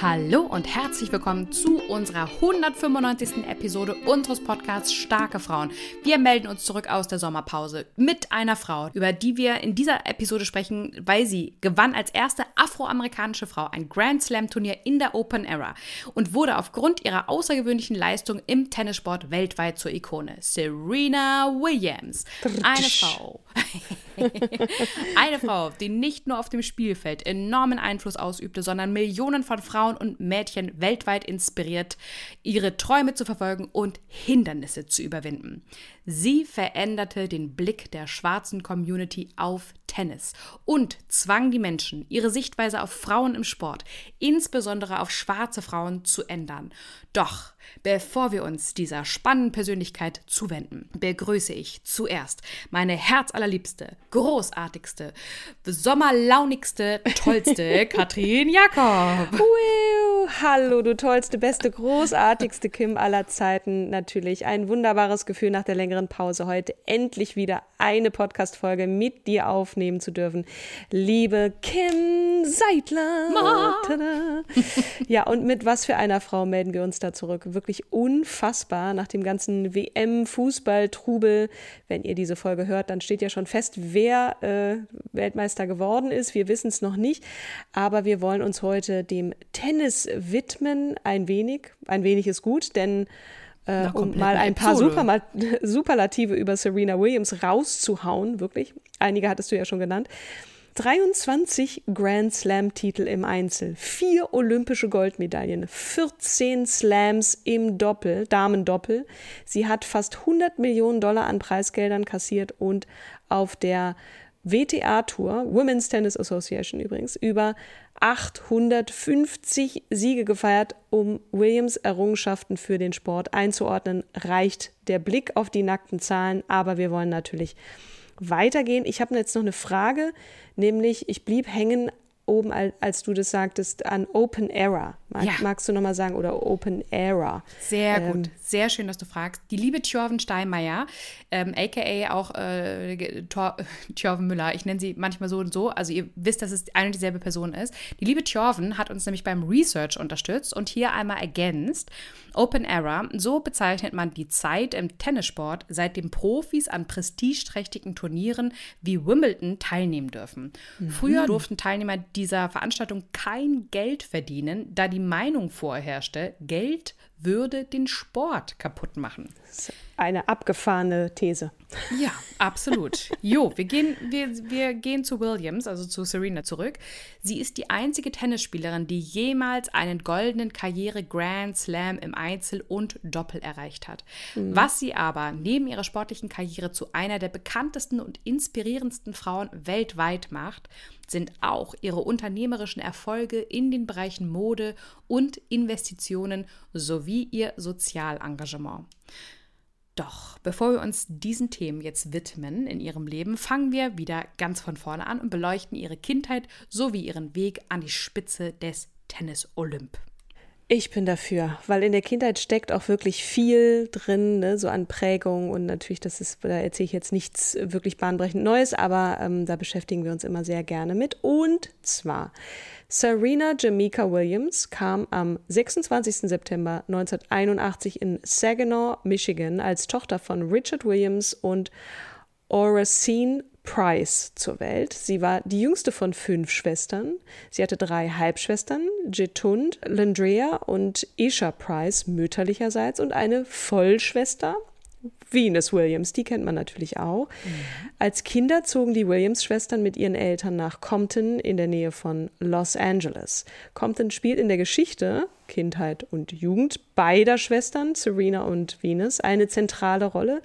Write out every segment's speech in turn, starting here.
Hallo und herzlich willkommen zu unserer 195. Episode unseres Podcasts Starke Frauen. Wir melden uns zurück aus der Sommerpause mit einer Frau, über die wir in dieser Episode sprechen, weil sie gewann als erste afroamerikanische Frau ein Grand Slam Turnier in der Open Era und wurde aufgrund ihrer außergewöhnlichen Leistung im Tennissport weltweit zur Ikone. Serena Williams. Eine Frau. Eine Frau, die nicht nur auf dem Spielfeld enormen Einfluss ausübte, sondern Millionen von Frauen und Mädchen weltweit inspiriert, ihre Träume zu verfolgen und Hindernisse zu überwinden. Sie veränderte den Blick der schwarzen Community auf Tennis und zwang die Menschen, ihre Sichtweise auf Frauen im Sport, insbesondere auf schwarze Frauen, zu ändern. Doch bevor wir uns dieser spannenden Persönlichkeit zuwenden, begrüße ich zuerst meine herzallerliebste, großartigste, sommerlaunigste, tollste Katrin Jakob. Wow, hallo, du tollste, beste, großartigste Kim aller Zeiten. Natürlich ein wunderbares Gefühl nach der längeren Pause heute endlich wieder eine Podcast-Folge mit dir aufnehmen zu dürfen. Liebe Kim Seidler. Ja, und mit was für einer Frau melden wir uns da zurück? Wirklich unfassbar nach dem ganzen WM-Fußball-Trubel. Wenn ihr diese Folge hört, dann steht ja schon fest, wer äh, Weltmeister geworden ist. Wir wissen es noch nicht, aber wir wollen uns heute dem Tennis widmen. Ein wenig. Ein wenig ist gut, denn äh, um mal ein paar Superma Superlative über Serena Williams rauszuhauen, wirklich. Einige hattest du ja schon genannt. 23 Grand Slam-Titel im Einzel, vier olympische Goldmedaillen, 14 Slams im Doppel, Damendoppel. Sie hat fast 100 Millionen Dollar an Preisgeldern kassiert und auf der WTA-Tour, Women's Tennis Association übrigens, über 850 Siege gefeiert, um Williams Errungenschaften für den Sport einzuordnen, reicht der Blick auf die nackten Zahlen, aber wir wollen natürlich weitergehen. Ich habe jetzt noch eine Frage, nämlich ich blieb hängen oben, als du das sagtest, an Open Era. Mag, Ja. Magst du nochmal sagen? Oder Open Era. Sehr Ähm, gut, sehr schön, dass du fragst. Die liebe Thjörven Steinmeier, ähm, aka auch äh, Thor- Thjörven Müller, ich nenne sie manchmal so und so, also ihr wisst, dass es eine und dieselbe Person ist. Die liebe Thjörven hat uns nämlich beim Research unterstützt und hier einmal ergänzt. Open Era, so bezeichnet man die Zeit im Tennissport, seitdem Profis an prestigeträchtigen Turnieren wie Wimbledon teilnehmen dürfen. Früher durften Teilnehmer dieser Veranstaltung kein Geld verdienen, da die Meinung vorherrschte, Geld würde den Sport kaputt machen. Eine abgefahrene These. Ja, absolut. Jo, wir gehen, wir, wir gehen zu Williams, also zu Serena zurück. Sie ist die einzige Tennisspielerin, die jemals einen goldenen Karriere-Grand Slam im Einzel und Doppel erreicht hat. Was sie aber neben ihrer sportlichen Karriere zu einer der bekanntesten und inspirierendsten Frauen weltweit macht, sind auch ihre unternehmerischen Erfolge in den Bereichen Mode und Investitionen sowie ihr Sozialengagement. Doch bevor wir uns diesen Themen jetzt widmen in ihrem Leben, fangen wir wieder ganz von vorne an und beleuchten ihre Kindheit sowie ihren Weg an die Spitze des Tennis Olymp. Ich bin dafür, weil in der Kindheit steckt auch wirklich viel drin, ne, so an Prägung und natürlich, das ist, da erzähle ich jetzt nichts wirklich bahnbrechend Neues, aber ähm, da beschäftigen wir uns immer sehr gerne mit. Und zwar, Serena Jamaica Williams kam am 26. September 1981 in Saginaw, Michigan, als Tochter von Richard Williams und Oracene Price zur Welt. Sie war die jüngste von fünf Schwestern. Sie hatte drei Halbschwestern, Jetund, Landrea und Isha Price mütterlicherseits und eine Vollschwester, Venus Williams, die kennt man natürlich auch. Mhm. Als Kinder zogen die Williams-Schwestern mit ihren Eltern nach Compton in der Nähe von Los Angeles. Compton spielt in der Geschichte, Kindheit und Jugend beider Schwestern, Serena und Venus, eine zentrale Rolle,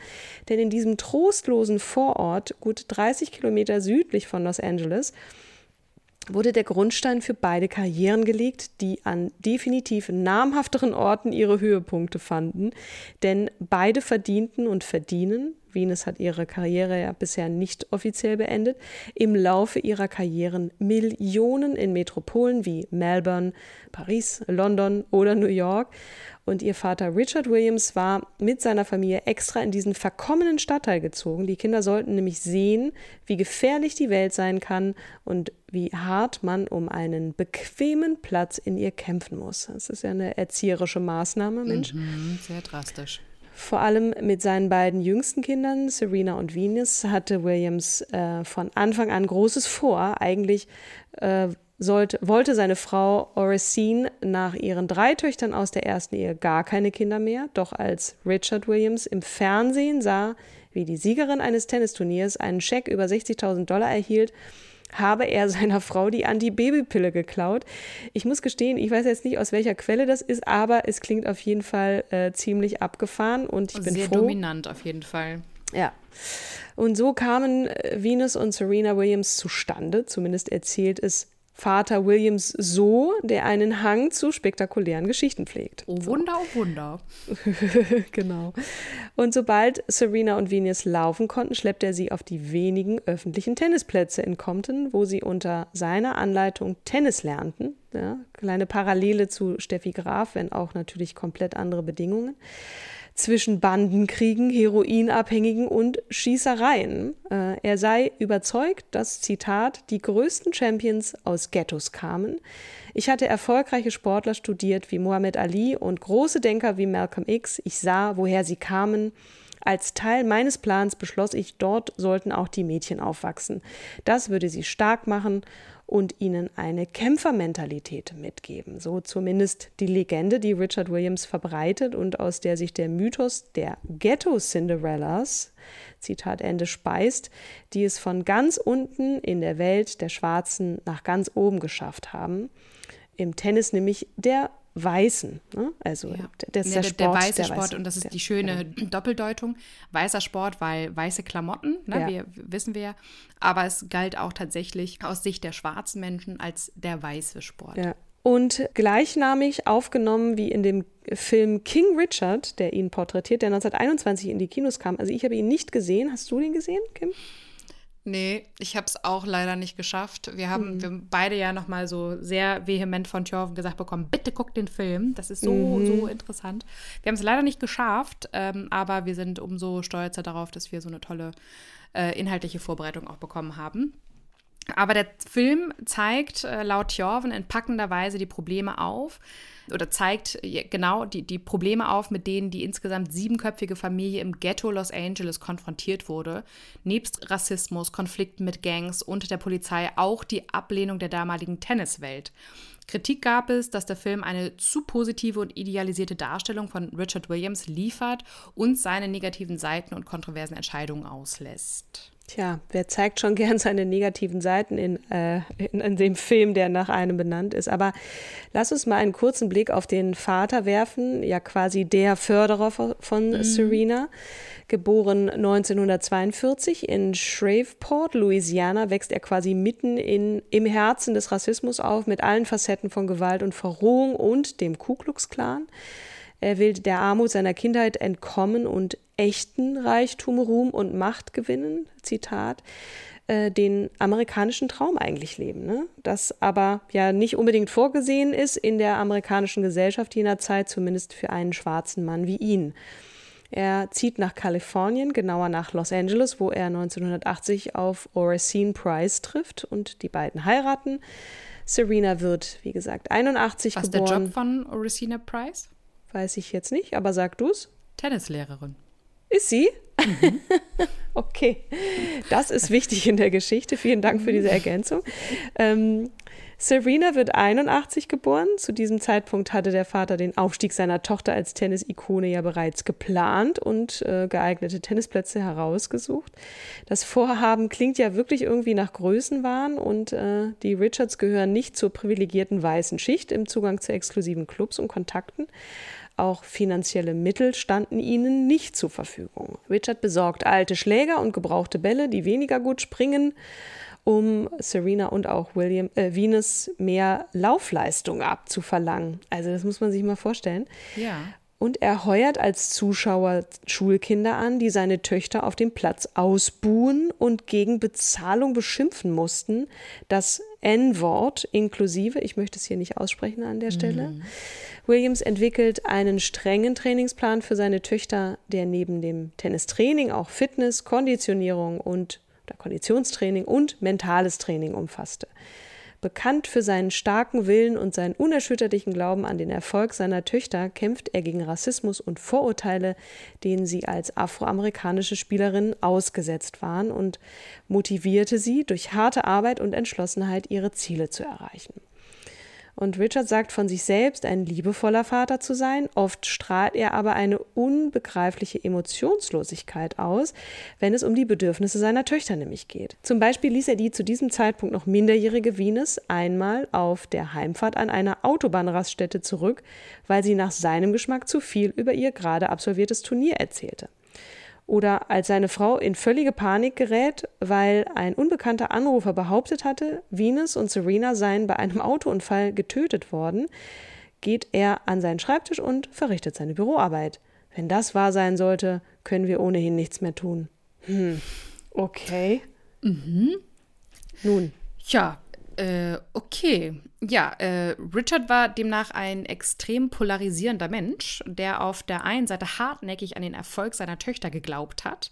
denn in diesem trostlosen Vorort, gut 30 Kilometer südlich von Los Angeles, wurde der Grundstein für beide Karrieren gelegt, die an definitiv namhafteren Orten ihre Höhepunkte fanden. Denn beide verdienten und verdienen, Venus hat ihre Karriere ja bisher nicht offiziell beendet, im Laufe ihrer Karrieren Millionen in Metropolen wie Melbourne, Paris, London oder New York. Und ihr Vater Richard Williams war mit seiner Familie extra in diesen verkommenen Stadtteil gezogen. Die Kinder sollten nämlich sehen, wie gefährlich die Welt sein kann und wie hart man um einen bequemen Platz in ihr kämpfen muss. Das ist ja eine erzieherische Maßnahme, Mensch. Mhm, sehr drastisch. Vor allem mit seinen beiden jüngsten Kindern, Serena und Venus, hatte Williams äh, von Anfang an Großes vor. Eigentlich äh, sollte, wollte seine Frau Oracene nach ihren drei Töchtern aus der ersten Ehe gar keine Kinder mehr. Doch als Richard Williams im Fernsehen sah, wie die Siegerin eines Tennisturniers einen Scheck über 60.000 Dollar erhielt, habe er seiner Frau die Antibabypille geklaut. Ich muss gestehen, ich weiß jetzt nicht, aus welcher Quelle das ist, aber es klingt auf jeden Fall äh, ziemlich abgefahren und ich bin Sehr froh. dominant auf jeden Fall. Ja. Und so kamen äh, Venus und Serena Williams zustande, zumindest erzählt es Vater Williams so, der einen Hang zu spektakulären Geschichten pflegt. Oh Wunder, oh Wunder. genau. Und sobald Serena und Venus laufen konnten, schleppte er sie auf die wenigen öffentlichen Tennisplätze in Compton, wo sie unter seiner Anleitung Tennis lernten. Ja, kleine Parallele zu Steffi Graf, wenn auch natürlich komplett andere Bedingungen zwischen Bandenkriegen, Heroinabhängigen und Schießereien. Äh, er sei überzeugt, dass, Zitat, die größten Champions aus Ghettos kamen. Ich hatte erfolgreiche Sportler studiert wie Muhammad Ali und große Denker wie Malcolm X. Ich sah, woher sie kamen. Als Teil meines Plans beschloss ich, dort sollten auch die Mädchen aufwachsen. Das würde sie stark machen und ihnen eine Kämpfermentalität mitgeben. So zumindest die Legende, die Richard Williams verbreitet und aus der sich der Mythos der Ghetto-Cinderellas, Zitat Ende, speist, die es von ganz unten in der Welt der Schwarzen nach ganz oben geschafft haben. Im Tennis nämlich der Weißen. Ne? Also ja. das ist der, der, Sport, der weiße der Sport weiße, und das ist die schöne ja. Doppeldeutung. Weißer Sport, weil weiße Klamotten, ne, ja. wir, wissen wir ja. Aber es galt auch tatsächlich aus Sicht der schwarzen Menschen als der weiße Sport. Ja. Und gleichnamig aufgenommen wie in dem Film King Richard, der ihn porträtiert, der 1921 in die Kinos kam. Also ich habe ihn nicht gesehen. Hast du den gesehen, Kim? Nee, ich habe es auch leider nicht geschafft. Wir haben, mhm. wir beide ja nochmal so sehr vehement von Thjörven gesagt bekommen, bitte guck den Film. Das ist so, mhm. so interessant. Wir haben es leider nicht geschafft, ähm, aber wir sind umso stolzer darauf, dass wir so eine tolle äh, inhaltliche Vorbereitung auch bekommen haben. Aber der Film zeigt äh, laut Thjörven in packender Weise die Probleme auf, oder zeigt genau die, die Probleme auf, mit denen die insgesamt siebenköpfige Familie im Ghetto Los Angeles konfrontiert wurde. Nebst Rassismus, Konflikten mit Gangs und der Polizei auch die Ablehnung der damaligen Tenniswelt. Kritik gab es, dass der Film eine zu positive und idealisierte Darstellung von Richard Williams liefert und seine negativen Seiten und kontroversen Entscheidungen auslässt. Tja, wer zeigt schon gern seine negativen Seiten in, äh, in, in, dem Film, der nach einem benannt ist. Aber lass uns mal einen kurzen Blick auf den Vater werfen, ja quasi der Förderer von mhm. Serena. Geboren 1942 in Shreveport, Louisiana, wächst er quasi mitten in, im Herzen des Rassismus auf, mit allen Facetten von Gewalt und Verrohung und dem Ku Klux Klan. Er will der Armut seiner Kindheit entkommen und echten Reichtum, Ruhm und Macht gewinnen. Zitat äh, den amerikanischen Traum eigentlich leben. Ne? Das aber ja nicht unbedingt vorgesehen ist in der amerikanischen Gesellschaft jener Zeit, zumindest für einen schwarzen Mann wie ihn. Er zieht nach Kalifornien, genauer nach Los Angeles, wo er 1980 auf Oracene Price trifft und die beiden heiraten. Serena wird, wie gesagt, 81 Was geboren. Was ist der Job von Oracina Price? Weiß ich jetzt nicht, aber sag du's. Tennislehrerin. Ist sie? Mhm. okay, das ist wichtig in der Geschichte. Vielen Dank für diese Ergänzung. Ähm, Serena wird 81 geboren. Zu diesem Zeitpunkt hatte der Vater den Aufstieg seiner Tochter als Tennis-Ikone ja bereits geplant und äh, geeignete Tennisplätze herausgesucht. Das Vorhaben klingt ja wirklich irgendwie nach Größenwahn und äh, die Richards gehören nicht zur privilegierten weißen Schicht im Zugang zu exklusiven Clubs und Kontakten. Auch finanzielle Mittel standen ihnen nicht zur Verfügung. Richard besorgt alte Schläger und gebrauchte Bälle, die weniger gut springen um Serena und auch William, äh, Venus mehr Laufleistung abzuverlangen. Also das muss man sich mal vorstellen. Ja. Und er heuert als Zuschauer Schulkinder an, die seine Töchter auf dem Platz ausbuhen und gegen Bezahlung beschimpfen mussten. Das N-Wort inklusive, ich möchte es hier nicht aussprechen an der Stelle. Mhm. Williams entwickelt einen strengen Trainingsplan für seine Töchter, der neben dem Tennistraining auch Fitness, Konditionierung und oder Konditionstraining und mentales Training umfasste. Bekannt für seinen starken Willen und seinen unerschütterlichen Glauben an den Erfolg seiner Töchter kämpft er gegen Rassismus und Vorurteile, denen sie als afroamerikanische Spielerinnen ausgesetzt waren und motivierte sie durch harte Arbeit und Entschlossenheit ihre Ziele zu erreichen. Und Richard sagt von sich selbst, ein liebevoller Vater zu sein. Oft strahlt er aber eine unbegreifliche Emotionslosigkeit aus, wenn es um die Bedürfnisse seiner Töchter nämlich geht. Zum Beispiel ließ er die zu diesem Zeitpunkt noch minderjährige Venus einmal auf der Heimfahrt an einer Autobahnraststätte zurück, weil sie nach seinem Geschmack zu viel über ihr gerade absolviertes Turnier erzählte oder als seine Frau in völlige Panik gerät, weil ein unbekannter Anrufer behauptet hatte, Venus und Serena seien bei einem Autounfall getötet worden, geht er an seinen Schreibtisch und verrichtet seine Büroarbeit. Wenn das wahr sein sollte, können wir ohnehin nichts mehr tun. Hm. Okay. Mhm. Nun. Ja, äh, okay. Ja, äh, Richard war demnach ein extrem polarisierender Mensch, der auf der einen Seite hartnäckig an den Erfolg seiner Töchter geglaubt hat.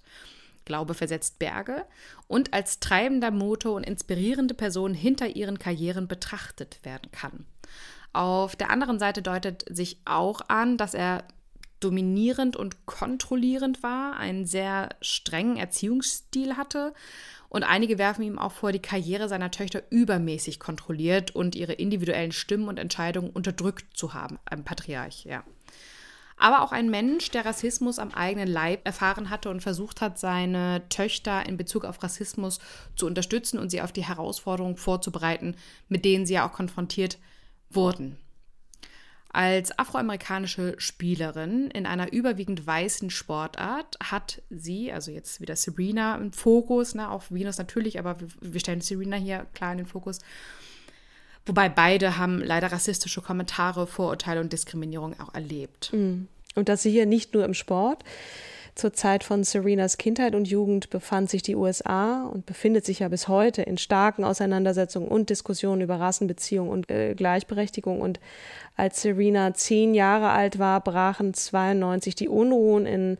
Glaube versetzt Berge und als treibender Motor und inspirierende Person hinter ihren Karrieren betrachtet werden kann. Auf der anderen Seite deutet sich auch an, dass er dominierend und kontrollierend war, einen sehr strengen Erziehungsstil hatte und einige werfen ihm auch vor, die Karriere seiner Töchter übermäßig kontrolliert und ihre individuellen Stimmen und Entscheidungen unterdrückt zu haben. Ein Patriarch, ja. Aber auch ein Mensch, der Rassismus am eigenen Leib erfahren hatte und versucht hat, seine Töchter in Bezug auf Rassismus zu unterstützen und sie auf die Herausforderungen vorzubereiten, mit denen sie ja auch konfrontiert wurden. Als afroamerikanische Spielerin in einer überwiegend weißen Sportart hat sie, also jetzt wieder Serena im Fokus, ne, auch Venus natürlich, aber wir stellen Serena hier klar in den Fokus. Wobei beide haben leider rassistische Kommentare, Vorurteile und Diskriminierung auch erlebt. Mm. Und das sie hier nicht nur im Sport, zur Zeit von Serenas Kindheit und Jugend befand sich die USA und befindet sich ja bis heute in starken Auseinandersetzungen und Diskussionen über Rassenbeziehungen und äh, Gleichberechtigung. Und als Serena zehn Jahre alt war, brachen 92 die Unruhen in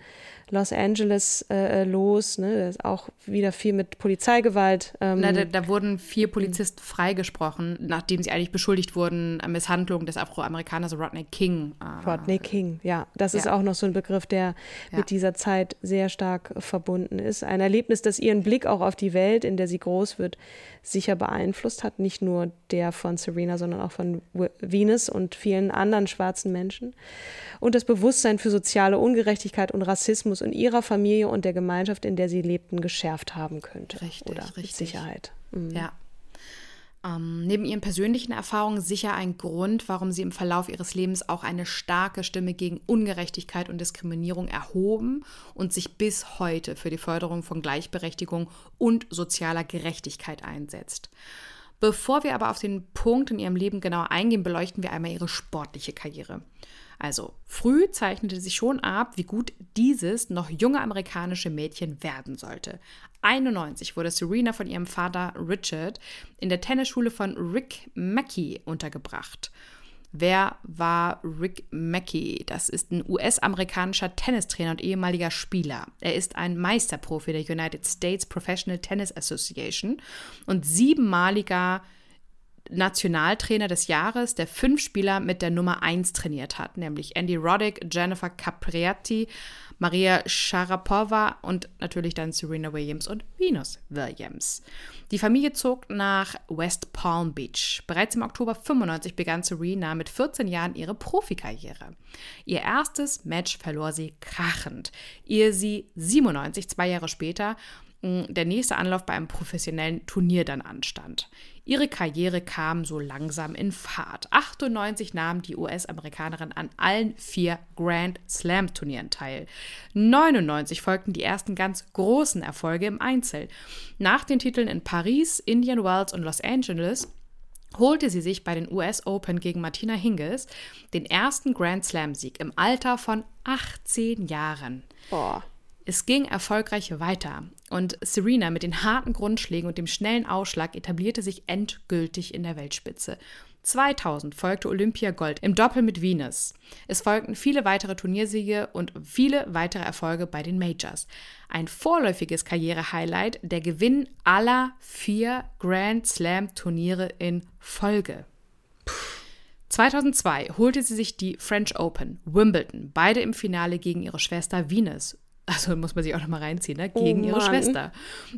Los Angeles äh, äh, los. Ne? auch wieder viel mit Polizeigewalt. Ähm. Na, da, da, wurden vier Polizisten freigesprochen, nachdem sie eigentlich beschuldigt wurden an Misshandlung des Afroamerikaners Rodney King. Äh, Rodney King, ja. Das ja. ist auch noch so ein Begriff, der ja. mit dieser Zeit sehr stark verbunden ist. Ein Erlebnis, das ihren Blick auch auf die Welt, in der sie groß wird, sicher beeinflusst hat. Nicht nur der von Serena, sondern auch von Venus und vielen anderen schwarzen Menschen. Und das Bewusstsein für soziale Ungerechtigkeit und Rassismus in ihrer Familie und der Gemeinschaft, in der sie lebten, geschärft haben könnte. Richtig, oder richtig. Sicherheit. Mhm. Ja. Ähm, neben ihren persönlichen Erfahrungen sicher ein Grund, warum sie im Verlauf ihres Lebens auch eine starke Stimme gegen Ungerechtigkeit und Diskriminierung erhoben und sich bis heute für die Förderung von Gleichberechtigung und sozialer Gerechtigkeit einsetzt. Bevor wir aber auf den Punkt in ihrem Leben genauer eingehen, beleuchten wir einmal ihre sportliche Karriere. Also früh zeichnete sich schon ab, wie gut dieses noch junge amerikanische Mädchen werden sollte. 91 wurde Serena von ihrem Vater Richard in der Tennisschule von Rick Mackey untergebracht. Wer war Rick Mackey? Das ist ein US-amerikanischer Tennistrainer und ehemaliger Spieler. Er ist ein Meisterprofi der United States Professional Tennis Association und siebenmaliger Nationaltrainer des Jahres, der fünf Spieler mit der Nummer 1 trainiert hat, nämlich Andy Roddick, Jennifer Capriati, Maria Sharapova und natürlich dann Serena Williams und Venus Williams. Die Familie zog nach West Palm Beach. Bereits im Oktober 95 begann Serena mit 14 Jahren ihre Profikarriere. Ihr erstes Match verlor sie krachend, ehe sie 97, zwei Jahre später, der nächste Anlauf bei einem professionellen Turnier dann anstand. Ihre Karriere kam so langsam in Fahrt. 98 nahm die US-Amerikanerin an allen vier Grand Slam Turnieren teil. 99 folgten die ersten ganz großen Erfolge im Einzel. Nach den Titeln in Paris, Indian Wells und Los Angeles holte sie sich bei den US Open gegen Martina Hingis den ersten Grand Slam Sieg im Alter von 18 Jahren. Boah. Es ging erfolgreich weiter und Serena mit den harten Grundschlägen und dem schnellen Ausschlag etablierte sich endgültig in der Weltspitze. 2000 folgte Olympia Gold im Doppel mit Venus. Es folgten viele weitere Turniersiege und viele weitere Erfolge bei den Majors. Ein vorläufiges Karrierehighlight, der Gewinn aller vier Grand Slam Turniere in Folge. 2002 holte sie sich die French Open, Wimbledon, beide im Finale gegen ihre Schwester Venus also muss man sich auch noch mal reinziehen, ne? gegen oh ihre Schwester,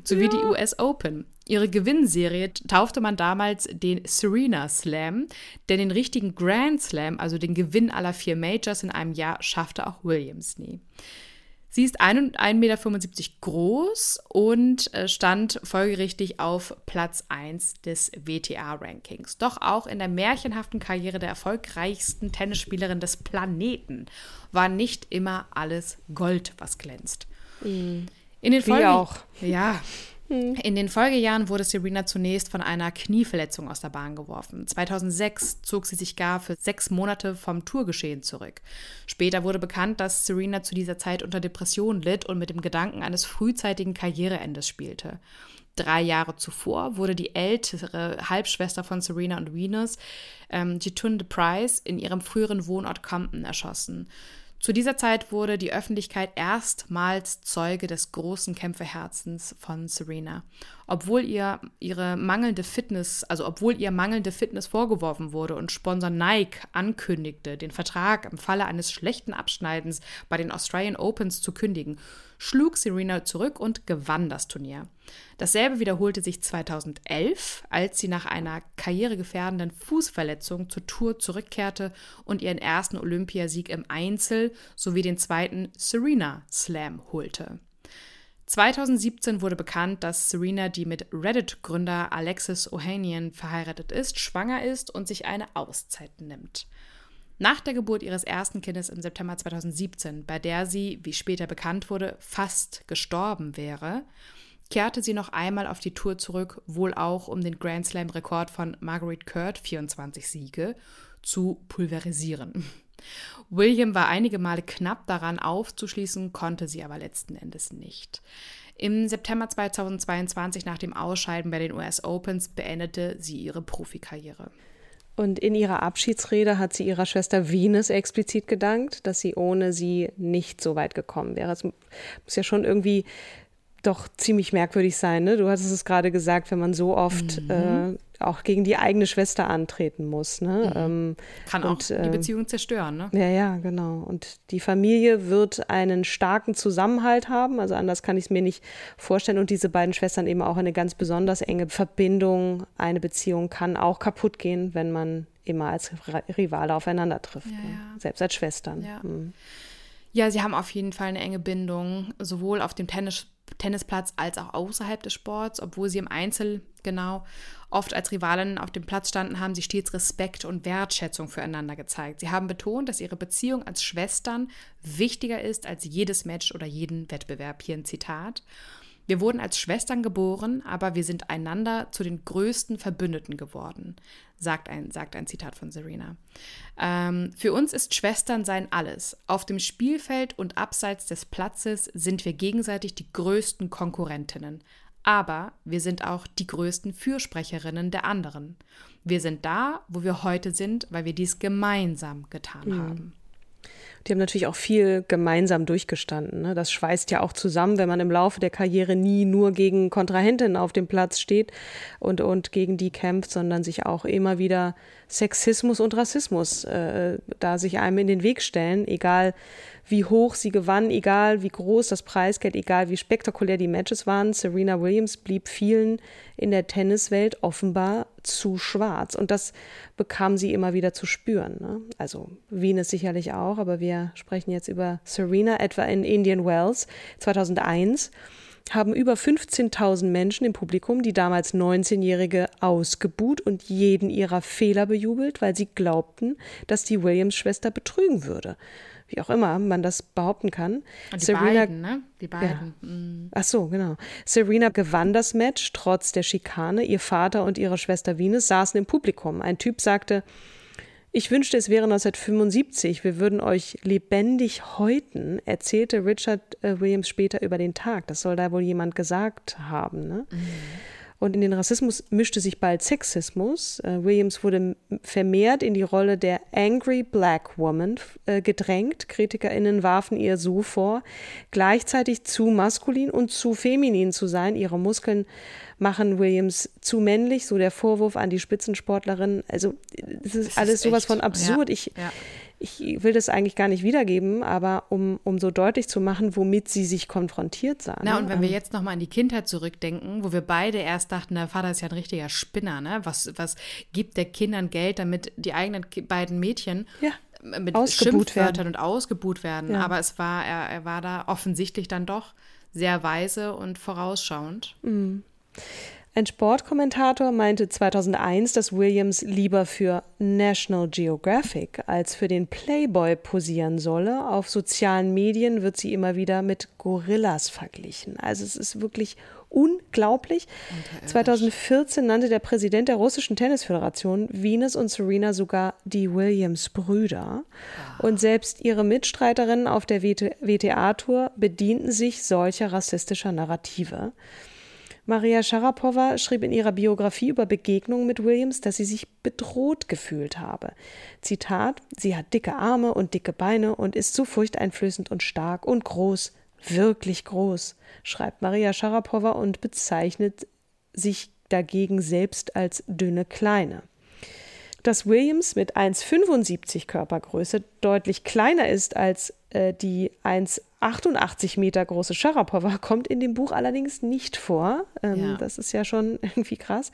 sowie ja. die US Open. Ihre Gewinnserie taufte man damals den Serena Slam, denn den richtigen Grand Slam, also den Gewinn aller vier Majors in einem Jahr, schaffte auch Williams nie. Sie ist 1,75 Meter groß und äh, stand folgerichtig auf Platz 1 des WTA-Rankings. Doch auch in der märchenhaften Karriere der erfolgreichsten Tennisspielerin des Planeten war nicht immer alles Gold, was glänzt. Mhm. In den Folge auch. Ja, hm. In den Folgejahren wurde Serena zunächst von einer Knieverletzung aus der Bahn geworfen. 2006 zog sie sich gar für sechs Monate vom Tourgeschehen zurück. Später wurde bekannt, dass Serena zu dieser Zeit unter Depressionen litt und mit dem Gedanken eines frühzeitigen Karriereendes spielte. Drei Jahre zuvor wurde die ältere Halbschwester von Serena und Venus, ähm, Jitunde Price, in ihrem früheren Wohnort Compton erschossen. Zu dieser Zeit wurde die Öffentlichkeit erstmals Zeuge des großen Kämpferherzens von Serena. Obwohl ihr ihre mangelnde Fitness, also obwohl ihr mangelnde Fitness vorgeworfen wurde und Sponsor Nike ankündigte, den Vertrag im Falle eines schlechten Abschneidens bei den Australian Opens zu kündigen, schlug Serena zurück und gewann das Turnier. Dasselbe wiederholte sich 2011, als sie nach einer karrieregefährdenden Fußverletzung zur Tour zurückkehrte und ihren ersten Olympiasieg im Einzel sowie den zweiten Serena Slam holte. 2017 wurde bekannt, dass Serena, die mit Reddit-Gründer Alexis Ohanian verheiratet ist, schwanger ist und sich eine Auszeit nimmt. Nach der Geburt ihres ersten Kindes im September 2017, bei der sie, wie später bekannt wurde, fast gestorben wäre, kehrte sie noch einmal auf die Tour zurück, wohl auch um den Grand Slam-Rekord von Margaret Kurt, 24 Siege, zu pulverisieren. William war einige Male knapp daran aufzuschließen, konnte sie aber letzten Endes nicht. Im September 2022, nach dem Ausscheiden bei den US Opens, beendete sie ihre Profikarriere. Und in ihrer Abschiedsrede hat sie ihrer Schwester Venus explizit gedankt, dass sie ohne sie nicht so weit gekommen wäre. Es muss ja schon irgendwie doch ziemlich merkwürdig sein. Ne? Du hattest es gerade gesagt, wenn man so oft mhm. äh, auch gegen die eigene Schwester antreten muss. Ne? Mhm. Ähm, Kann und, auch die ähm, Beziehung zerstören. Ne? Ja, ja, genau. Und die Familie wird einen starken Zusammenhalt haben. Also anders kann ich es mir nicht vorstellen. Und diese beiden Schwestern eben auch eine ganz besonders enge Verbindung. Eine Beziehung kann auch kaputt gehen, wenn man immer als Rivale aufeinander trifft. Ja, ne? ja. Selbst als Schwestern. Ja. Mhm. Ja, sie haben auf jeden Fall eine enge Bindung, sowohl auf dem Tennis Tennisplatz als auch außerhalb des Sports. Obwohl sie im Einzel genau oft als Rivalinnen auf dem Platz standen, haben sie stets Respekt und Wertschätzung füreinander gezeigt. Sie haben betont, dass ihre Beziehung als Schwestern wichtiger ist als jedes Match oder jeden Wettbewerb. Hier ein Zitat. Wir wurden als Schwestern geboren, aber wir sind einander zu den größten Verbündeten geworden, sagt ein, sagt ein Zitat von Serena. Ähm, für uns ist Schwesternsein alles. Auf dem Spielfeld und abseits des Platzes sind wir gegenseitig die größten Konkurrentinnen. Aber wir sind auch die größten Fürsprecherinnen der anderen. Wir sind da, wo wir heute sind, weil wir dies gemeinsam getan mhm. haben. Die haben natürlich auch viel gemeinsam durchgestanden. Ne? Das schweißt ja auch zusammen, wenn man im Laufe der Karriere nie nur gegen Kontrahentinnen auf dem Platz steht und, und gegen die kämpft, sondern sich auch immer wieder Sexismus und Rassismus äh, da sich einem in den Weg stellen, egal wie hoch sie gewann, egal wie groß das Preisgeld, egal wie spektakulär die Matches waren. Serena Williams blieb vielen in der Tenniswelt offenbar zu schwarz. Und das bekam sie immer wieder zu spüren. Ne? Also Venus sicherlich auch, aber wir sprechen jetzt über Serena, etwa in Indian Wells 2001 haben über 15.000 Menschen im Publikum die damals 19-Jährige ausgebuht und jeden ihrer Fehler bejubelt, weil sie glaubten, dass die Williams-Schwester betrügen würde wie auch immer man das behaupten kann. Und die Serena, beiden, ne? Die beiden. Ja. Mhm. Ach so, genau. Serena gewann das Match trotz der Schikane. Ihr Vater und ihre Schwester Venus saßen im Publikum. Ein Typ sagte, ich wünschte, es wäre 1975. Wir würden euch lebendig häuten, erzählte Richard äh, Williams später über den Tag. Das soll da wohl jemand gesagt haben. Ne? Mhm. Und in den Rassismus mischte sich bald Sexismus. Äh, Williams wurde vermehrt in die Rolle der Angry Black Woman äh, gedrängt. KritikerInnen warfen ihr so vor, gleichzeitig zu maskulin und zu feminin zu sein. Ihre Muskeln machen Williams zu männlich, so der Vorwurf an die Spitzensportlerin. Also, es ist das alles ist sowas echt, von absurd. Ja, ich, ja ich will das eigentlich gar nicht wiedergeben, aber um, um so deutlich zu machen, womit sie sich konfrontiert sah. Na, ne? und wenn wir ähm, jetzt nochmal an die Kindheit zurückdenken, wo wir beide erst dachten, der Vater ist ja ein richtiger Spinner, ne? Was, was gibt der Kindern Geld, damit die eigenen beiden Mädchen ja, mit Schimpfwörtern und ausgebuht werden? Ja. Aber es war, er, er war da offensichtlich dann doch sehr weise und vorausschauend. Mhm. Ein Sportkommentator meinte 2001, dass Williams lieber für National Geographic als für den Playboy posieren solle. Auf sozialen Medien wird sie immer wieder mit Gorillas verglichen. Also es ist wirklich unglaublich. 2014 nannte der Präsident der russischen Tennisföderation Venus und Serena sogar die Williams-Brüder. Ah. Und selbst ihre Mitstreiterinnen auf der WTA-Tour bedienten sich solcher rassistischer Narrative. Maria Sharapova schrieb in ihrer Biografie über Begegnungen mit Williams, dass sie sich bedroht gefühlt habe. Zitat: Sie hat dicke Arme und dicke Beine und ist so furchteinflößend und stark und groß, wirklich groß, schreibt Maria Sharapova und bezeichnet sich dagegen selbst als dünne Kleine. Dass Williams mit 1,75 Körpergröße deutlich kleiner ist als äh, die 1,88 Meter große Sharapova, kommt in dem Buch allerdings nicht vor. Ähm, ja. Das ist ja schon irgendwie krass.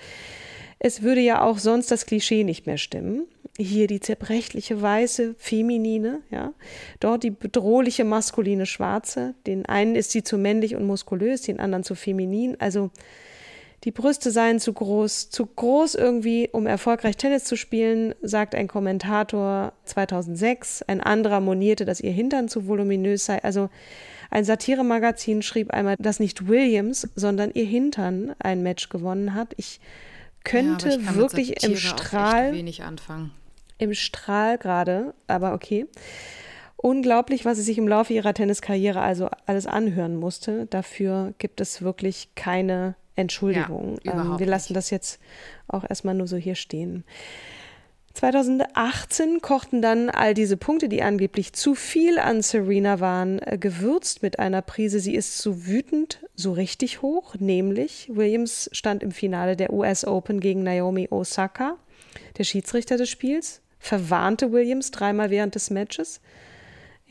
Es würde ja auch sonst das Klischee nicht mehr stimmen. Hier die zerbrechliche weiße Feminine, ja. Dort die bedrohliche maskuline Schwarze. Den einen ist sie zu männlich und muskulös, den anderen zu feminin. Also die Brüste seien zu groß, zu groß irgendwie, um erfolgreich Tennis zu spielen, sagt ein Kommentator 2006. Ein anderer monierte, dass ihr Hintern zu voluminös sei. Also ein Satiremagazin schrieb einmal, dass nicht Williams, sondern ihr Hintern ein Match gewonnen hat. Ich könnte ja, ich wirklich im Strahl wenig anfangen. Im Strahl gerade, aber okay. Unglaublich, was sie sich im Laufe ihrer Tenniskarriere also alles anhören musste. Dafür gibt es wirklich keine Entschuldigung. Ja, ähm, wir lassen nicht. das jetzt auch erstmal nur so hier stehen. 2018 kochten dann all diese Punkte, die angeblich zu viel an Serena waren, äh, gewürzt mit einer Prise, sie ist zu wütend, so richtig hoch, nämlich Williams stand im Finale der US Open gegen Naomi Osaka. Der Schiedsrichter des Spiels verwarnte Williams dreimal während des Matches.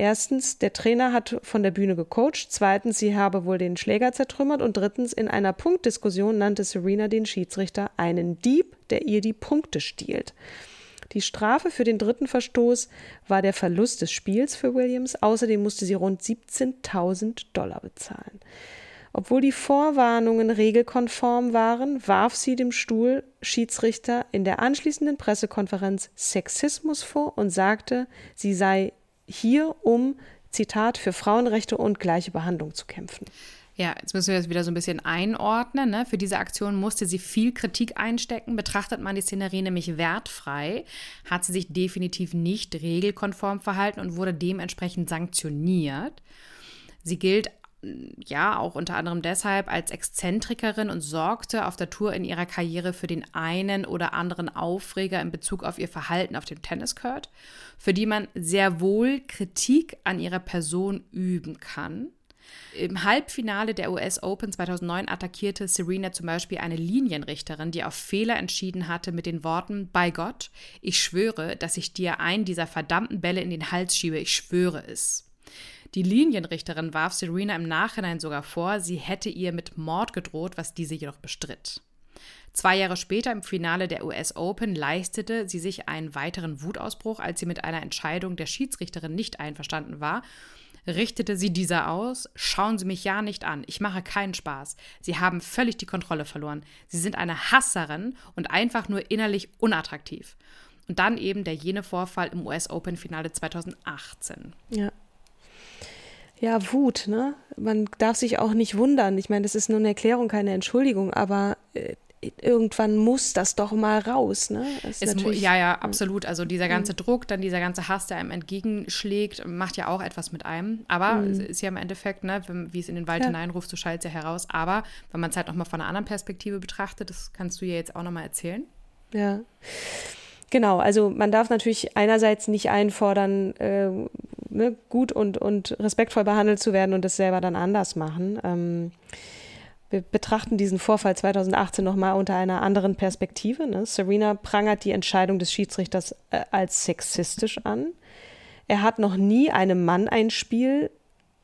Erstens, der Trainer hat von der Bühne gecoacht. Zweitens, sie habe wohl den Schläger zertrümmert. Und drittens, in einer Punktdiskussion nannte Serena den Schiedsrichter einen Dieb, der ihr die Punkte stiehlt. Die Strafe für den dritten Verstoß war der Verlust des Spiels für Williams. Außerdem musste sie rund 17.000 Dollar bezahlen. Obwohl die Vorwarnungen regelkonform waren, warf sie dem Stuhl Schiedsrichter in der anschließenden Pressekonferenz Sexismus vor und sagte, sie sei hier, um, Zitat, für Frauenrechte und gleiche Behandlung zu kämpfen. Ja, jetzt müssen wir das wieder so ein bisschen einordnen. Ne? Für diese Aktion musste sie viel Kritik einstecken. Betrachtet man die Szenerie nämlich wertfrei, hat sie sich definitiv nicht regelkonform verhalten und wurde dementsprechend sanktioniert. Sie gilt ja, auch unter anderem deshalb als Exzentrikerin und sorgte auf der Tour in ihrer Karriere für den einen oder anderen Aufreger in Bezug auf ihr Verhalten auf dem Tenniscourt, für die man sehr wohl Kritik an ihrer Person üben kann. Im Halbfinale der US Open 2009 attackierte Serena zum Beispiel eine Linienrichterin, die auf Fehler entschieden hatte mit den Worten: Bei Gott, ich schwöre, dass ich dir einen dieser verdammten Bälle in den Hals schiebe, ich schwöre es. Die Linienrichterin warf Serena im Nachhinein sogar vor, sie hätte ihr mit Mord gedroht, was diese jedoch bestritt. Zwei Jahre später im Finale der US Open leistete sie sich einen weiteren Wutausbruch, als sie mit einer Entscheidung der Schiedsrichterin nicht einverstanden war. Richtete sie dieser aus, schauen Sie mich ja nicht an, ich mache keinen Spaß. Sie haben völlig die Kontrolle verloren. Sie sind eine Hasserin und einfach nur innerlich unattraktiv. Und dann eben der jene Vorfall im US Open Finale 2018. Ja ja, Wut, ne? Man darf sich auch nicht wundern. Ich meine, das ist nur eine Erklärung, keine Entschuldigung, aber äh, irgendwann muss das doch mal raus, ne? Es, ja, ja, absolut. Also dieser ganze mhm. Druck, dann dieser ganze Hass, der einem entgegenschlägt, macht ja auch etwas mit einem. Aber mhm. es ist ja im Endeffekt, ne, wie es in den Wald ja. hineinruft, so schallt es ja heraus. Aber wenn man es halt nochmal von einer anderen Perspektive betrachtet, das kannst du ja jetzt auch nochmal erzählen. Ja. Genau, also man darf natürlich einerseits nicht einfordern, äh, ne, gut und, und respektvoll behandelt zu werden und das selber dann anders machen. Ähm, wir betrachten diesen Vorfall 2018 nochmal unter einer anderen Perspektive. Ne? Serena prangert die Entscheidung des Schiedsrichters äh, als sexistisch an. Er hat noch nie einem Mann ein Spiel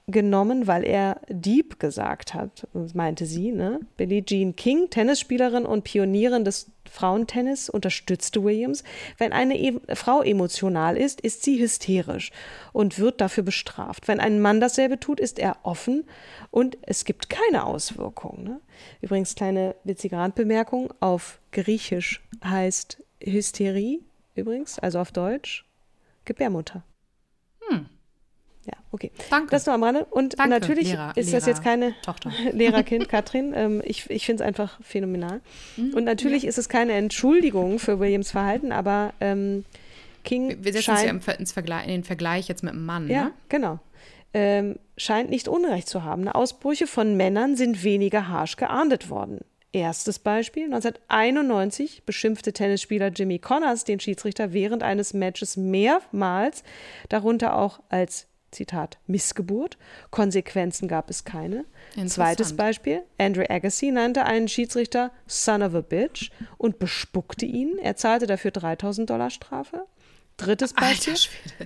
genommen, weil er Dieb gesagt hat, meinte sie. Ne? Billie Jean King, Tennisspielerin und Pionierin des Frauentennis, unterstützte Williams. Wenn eine e Frau emotional ist, ist sie hysterisch und wird dafür bestraft. Wenn ein Mann dasselbe tut, ist er offen und es gibt keine Auswirkungen. Ne? Übrigens, kleine witzige Randbemerkung, auf Griechisch heißt Hysterie übrigens, also auf Deutsch Gebärmutter. Ja, okay. Danke. Das nur am Rande. Und Danke, natürlich Lehrer, ist Lehrer, das jetzt keine Tochter. Lehrerkind, Katrin. Ähm, ich ich finde es einfach phänomenal. Mhm, und natürlich ja. ist es keine Entschuldigung für Williams Verhalten, aber ähm, King. Wir, wir setzen scheint, sie ja ins Vergleich, in den Vergleich jetzt mit einem Mann. Ja, ne? genau. Ähm, scheint nicht Unrecht zu haben. Ausbrüche von Männern sind weniger harsch geahndet worden. Erstes Beispiel: 1991 beschimpfte Tennisspieler Jimmy Connors den Schiedsrichter während eines Matches mehrmals, darunter auch als Zitat, Missgeburt. Konsequenzen gab es keine. Zweites Beispiel, Andrew Agassi nannte einen Schiedsrichter Son of a Bitch und bespuckte ihn. Er zahlte dafür 3000 Dollar Strafe. Drittes Beispiel.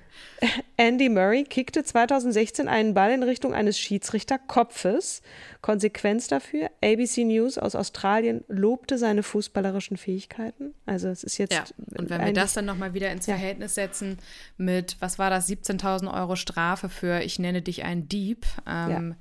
Andy Murray kickte 2016 einen Ball in Richtung eines Schiedsrichterkopfes. Konsequenz dafür, ABC News aus Australien lobte seine fußballerischen Fähigkeiten. Also es ist jetzt. Ja, und wenn wir das dann nochmal wieder ins Verhältnis setzen mit, was war das, 17.000 Euro Strafe für Ich nenne dich ein Dieb. Ähm, ja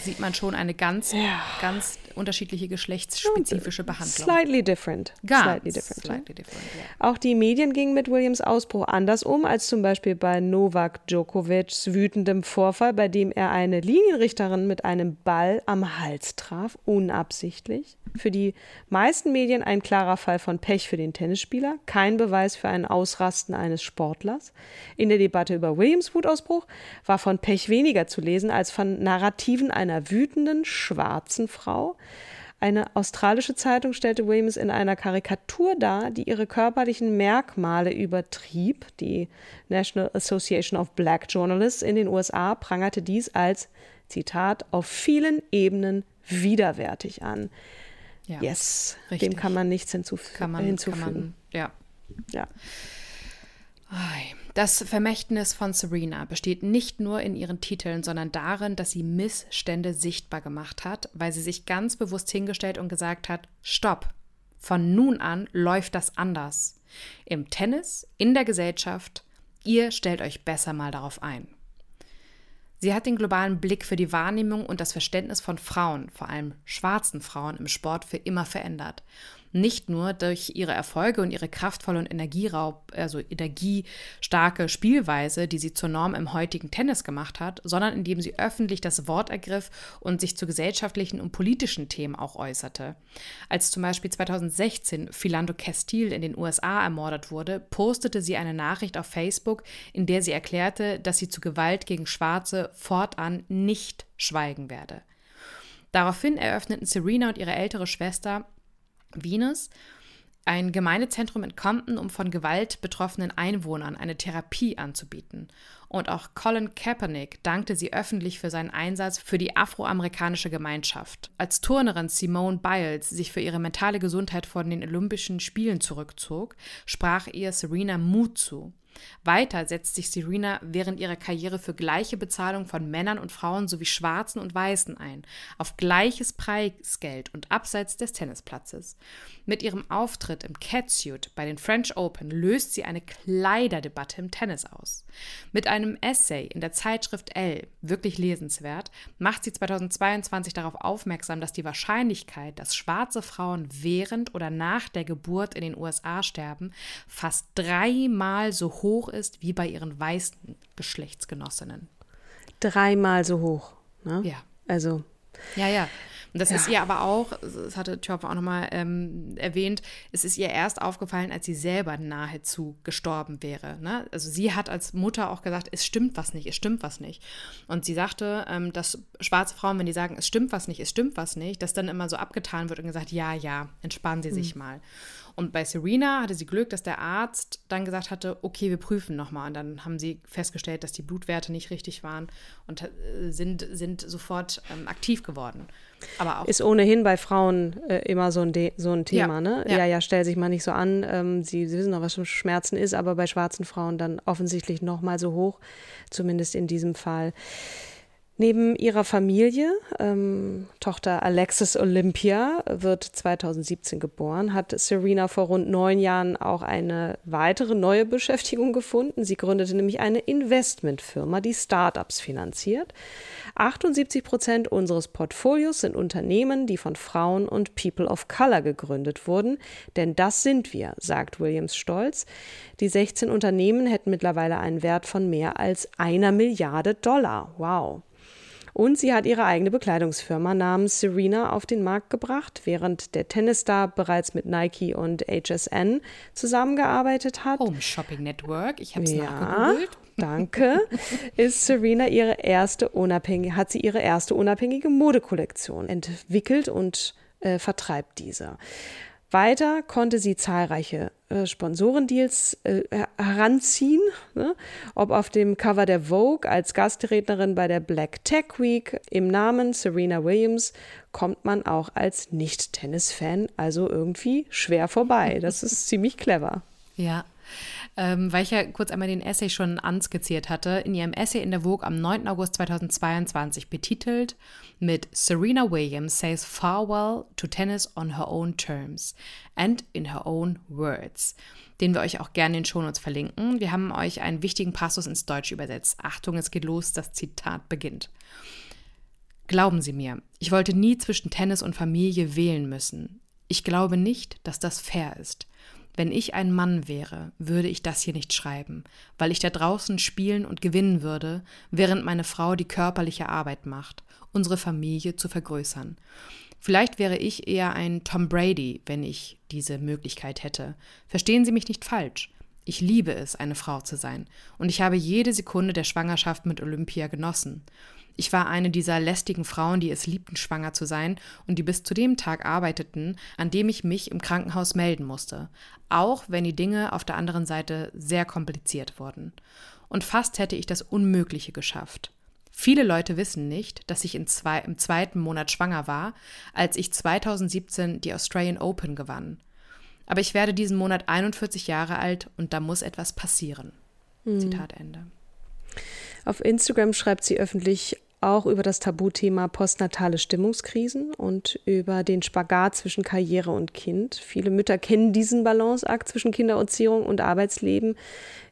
sieht man schon eine ganz, ja. ganz unterschiedliche geschlechtsspezifische Behandlung. Slightly different. Ganz slightly different. Slightly different ja. Auch die Medien gingen mit Williams Ausbruch anders um als zum Beispiel bei Novak Djokovics wütendem Vorfall, bei dem er eine Linienrichterin mit einem Ball am Hals traf, unabsichtlich. Für die meisten Medien ein klarer Fall von Pech für den Tennisspieler, kein Beweis für ein Ausrasten eines Sportlers. In der Debatte über Williams Wutausbruch war von Pech weniger zu lesen als von Narrativen einer wütenden schwarzen Frau. Eine australische Zeitung stellte Williams in einer Karikatur dar, die ihre körperlichen Merkmale übertrieb. Die National Association of Black Journalists in den USA prangerte dies als, Zitat, auf vielen Ebenen widerwärtig an. Ja, yes, richtig. dem kann man nichts hinzuf kann man, hinzufügen. Kann man, ja. ja. Das Vermächtnis von Serena besteht nicht nur in ihren Titeln, sondern darin, dass sie Missstände sichtbar gemacht hat, weil sie sich ganz bewusst hingestellt und gesagt hat, stopp, von nun an läuft das anders. Im Tennis, in der Gesellschaft, ihr stellt euch besser mal darauf ein. Sie hat den globalen Blick für die Wahrnehmung und das Verständnis von Frauen, vor allem schwarzen Frauen im Sport, für immer verändert. Nicht nur durch ihre Erfolge und ihre kraftvolle und Energieraub, also energiestarke Spielweise, die sie zur Norm im heutigen Tennis gemacht hat, sondern indem sie öffentlich das Wort ergriff und sich zu gesellschaftlichen und politischen Themen auch äußerte. Als zum Beispiel 2016 Philando Castile in den USA ermordet wurde, postete sie eine Nachricht auf Facebook, in der sie erklärte, dass sie zu Gewalt gegen Schwarze fortan nicht schweigen werde. Daraufhin eröffneten Serena und ihre ältere Schwester Venus ein Gemeindezentrum in Compton, um von Gewalt betroffenen Einwohnern eine Therapie anzubieten. Und auch Colin Kaepernick dankte sie öffentlich für seinen Einsatz für die afroamerikanische Gemeinschaft. Als Turnerin Simone Biles sich für ihre mentale Gesundheit von den Olympischen Spielen zurückzog, sprach ihr Serena Mut zu. Weiter setzt sich Serena während ihrer Karriere für gleiche Bezahlung von Männern und Frauen sowie Schwarzen und Weißen ein, auf gleiches Preisgeld und abseits des Tennisplatzes. Mit ihrem Auftritt im Catsuit bei den French Open löst sie eine Kleiderdebatte im Tennis aus. Mit einem Essay in der Zeitschrift Elle, wirklich lesenswert, macht sie 2022 darauf aufmerksam, dass die Wahrscheinlichkeit, dass schwarze Frauen während oder nach der Geburt in den USA sterben, fast dreimal so hoch ist wie bei ihren weißen Geschlechtsgenossinnen. Dreimal so hoch. Ne? Ja. Also. Ja, ja. Und das ja. ist ihr aber auch, das hatte Tjov auch nochmal ähm, erwähnt, es ist ihr erst aufgefallen, als sie selber nahezu gestorben wäre. Ne? Also sie hat als Mutter auch gesagt, es stimmt was nicht, es stimmt was nicht. Und sie sagte, ähm, dass schwarze Frauen, wenn die sagen, es stimmt was nicht, es stimmt was nicht, dass dann immer so abgetan wird und gesagt, ja, ja, entspannen Sie mhm. sich mal. Und bei Serena hatte sie Glück, dass der Arzt dann gesagt hatte, okay, wir prüfen nochmal. Und dann haben sie festgestellt, dass die Blutwerte nicht richtig waren und äh, sind, sind sofort ähm, aktiv geworden. Aber auch ist ohnehin bei Frauen äh, immer so ein, De so ein Thema, ja, ne? Ja. ja, ja, stell sich mal nicht so an. Ähm, sie, sie wissen doch, was Schmerzen ist, aber bei schwarzen Frauen dann offensichtlich noch mal so hoch, zumindest in diesem Fall. Neben ihrer Familie, ähm, Tochter Alexis Olympia wird 2017 geboren, hat Serena vor rund neun Jahren auch eine weitere neue Beschäftigung gefunden. Sie gründete nämlich eine Investmentfirma, die Startups finanziert. 78 Prozent unseres Portfolios sind Unternehmen, die von Frauen und People of Color gegründet wurden, denn das sind wir, sagt Williams stolz. Die 16 Unternehmen hätten mittlerweile einen Wert von mehr als einer Milliarde Dollar. Wow. Und sie hat ihre eigene Bekleidungsfirma namens Serena auf den Markt gebracht, während der Tennisstar bereits mit Nike und HSN zusammengearbeitet hat. Home Shopping Network, ich habe es ja, nachgegoogelt. Danke. Ist Serena ihre erste unabhängige, hat sie ihre erste unabhängige Modekollektion entwickelt und äh, vertreibt diese. Weiter konnte sie zahlreiche äh, Sponsorendeals äh, heranziehen, ne? ob auf dem Cover der Vogue als Gastrednerin bei der Black Tech Week im Namen Serena Williams kommt man auch als Nicht-Tennis-Fan also irgendwie schwer vorbei. Das ist ziemlich clever. Ja, ähm, weil ich ja kurz einmal den Essay schon anskizziert hatte, in ihrem Essay in der Vogue am 9. August 2022 betitelt mit Serena Williams says farewell to tennis on her own terms and in her own words, den wir euch auch gerne in den Shownotes verlinken. Wir haben euch einen wichtigen Passus ins Deutsche übersetzt. Achtung, es geht los, das Zitat beginnt. Glauben Sie mir, ich wollte nie zwischen Tennis und Familie wählen müssen. Ich glaube nicht, dass das fair ist. Wenn ich ein Mann wäre, würde ich das hier nicht schreiben, weil ich da draußen spielen und gewinnen würde, während meine Frau die körperliche Arbeit macht, unsere Familie zu vergrößern. Vielleicht wäre ich eher ein Tom Brady, wenn ich diese Möglichkeit hätte. Verstehen Sie mich nicht falsch. Ich liebe es, eine Frau zu sein, und ich habe jede Sekunde der Schwangerschaft mit Olympia genossen. Ich war eine dieser lästigen Frauen, die es liebten, schwanger zu sein und die bis zu dem Tag arbeiteten, an dem ich mich im Krankenhaus melden musste, auch wenn die Dinge auf der anderen Seite sehr kompliziert wurden. Und fast hätte ich das Unmögliche geschafft. Viele Leute wissen nicht, dass ich zwei, im zweiten Monat schwanger war, als ich 2017 die Australian Open gewann. Aber ich werde diesen Monat 41 Jahre alt und da muss etwas passieren. Mhm. Zitat Ende. Auf Instagram schreibt sie öffentlich auch über das Tabuthema postnatale Stimmungskrisen und über den Spagat zwischen Karriere und Kind. Viele Mütter kennen diesen Balanceakt zwischen Kindererziehung und Arbeitsleben.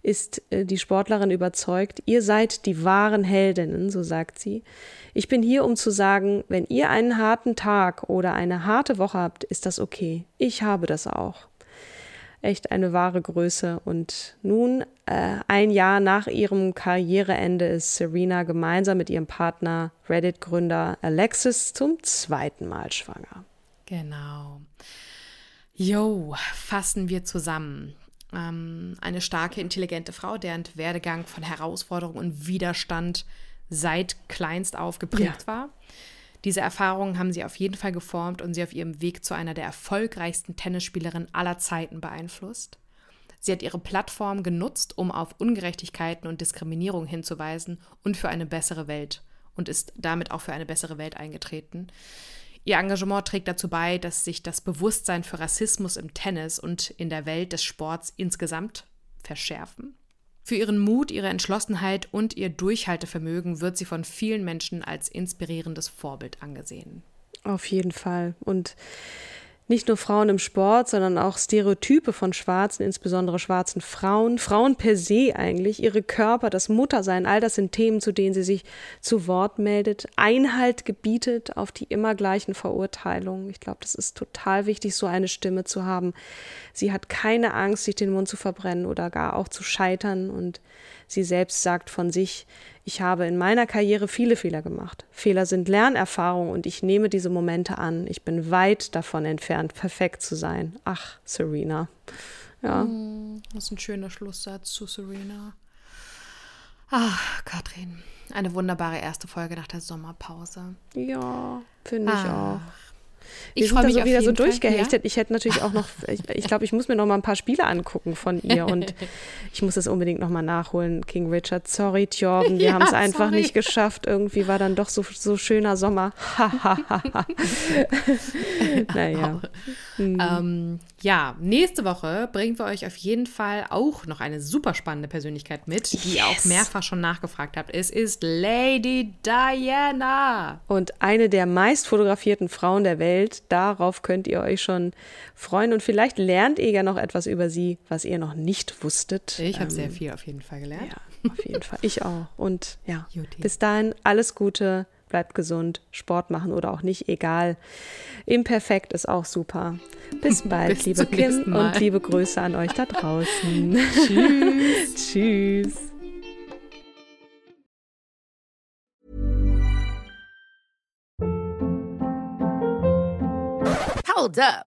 Ist äh, die Sportlerin überzeugt, ihr seid die wahren Heldinnen, so sagt sie. Ich bin hier, um zu sagen, wenn ihr einen harten Tag oder eine harte Woche habt, ist das okay. Ich habe das auch echt eine wahre Größe. Und nun, äh, ein Jahr nach ihrem Karriereende, ist Serena gemeinsam mit ihrem Partner, Reddit-Gründer Alexis, zum zweiten Mal schwanger. Genau. Jo, fassen wir zusammen. Ähm, eine starke, intelligente Frau, deren Werdegang von Herausforderung und Widerstand seit kleinst auf geprägt ja. war. Diese Erfahrungen haben sie auf jeden Fall geformt und sie auf ihrem Weg zu einer der erfolgreichsten Tennisspielerinnen aller Zeiten beeinflusst. Sie hat ihre Plattform genutzt, um auf Ungerechtigkeiten und Diskriminierung hinzuweisen und für eine bessere Welt und ist damit auch für eine bessere Welt eingetreten. Ihr Engagement trägt dazu bei, dass sich das Bewusstsein für Rassismus im Tennis und in der Welt des Sports insgesamt verschärfen. Für ihren Mut, ihre Entschlossenheit und ihr Durchhaltevermögen wird sie von vielen Menschen als inspirierendes Vorbild angesehen. Auf jeden Fall. Und nicht nur Frauen im Sport, sondern auch Stereotype von Schwarzen, insbesondere schwarzen Frauen, Frauen per se eigentlich, ihre Körper, das Muttersein, all das sind Themen, zu denen sie sich zu Wort meldet, Einhalt gebietet auf die immer gleichen Verurteilungen. Ich glaube, das ist total wichtig, so eine Stimme zu haben. Sie hat keine Angst, sich den Mund zu verbrennen oder gar auch zu scheitern und sie selbst sagt von sich, ich habe in meiner Karriere viele Fehler gemacht. Fehler sind Lernerfahrung und ich nehme diese Momente an. Ich bin weit davon entfernt, perfekt zu sein. Ach, Serena. Ja. Hm, das ist ein schöner Schlusssatz zu Serena. Ach, Katrin. Eine wunderbare erste Folge nach der Sommerpause. Ja, finde ich ah. auch. Wir ich freue mich so wieder so durchgehechtet. Ja? Ich hätte natürlich auch noch, ich, ich glaube, ich muss mir noch mal ein paar Spiele angucken von ihr und ich muss es unbedingt noch mal nachholen, King Richard. Sorry, Thjorben, wir ja, haben es einfach nicht geschafft. Irgendwie war dann doch so, so schöner Sommer. naja. Mhm. Ähm, ja, nächste Woche bringen wir euch auf jeden Fall auch noch eine super spannende Persönlichkeit mit, die ihr auch mehrfach schon nachgefragt habt. Es ist Lady Diana. Und eine der meist fotografierten Frauen der Welt. Darauf könnt ihr euch schon freuen. Und vielleicht lernt ihr ja noch etwas über sie, was ihr noch nicht wusstet. Ich habe ähm, sehr viel auf jeden Fall gelernt. Ja, auf jeden Fall. Ich auch. Und ja, Juti. bis dahin alles Gute bleibt gesund, Sport machen oder auch nicht, egal. Imperfekt ist auch super. Bis bald, Bis liebe Kim und liebe Grüße an euch da draußen. Tschüss. Tschüss. Hold up.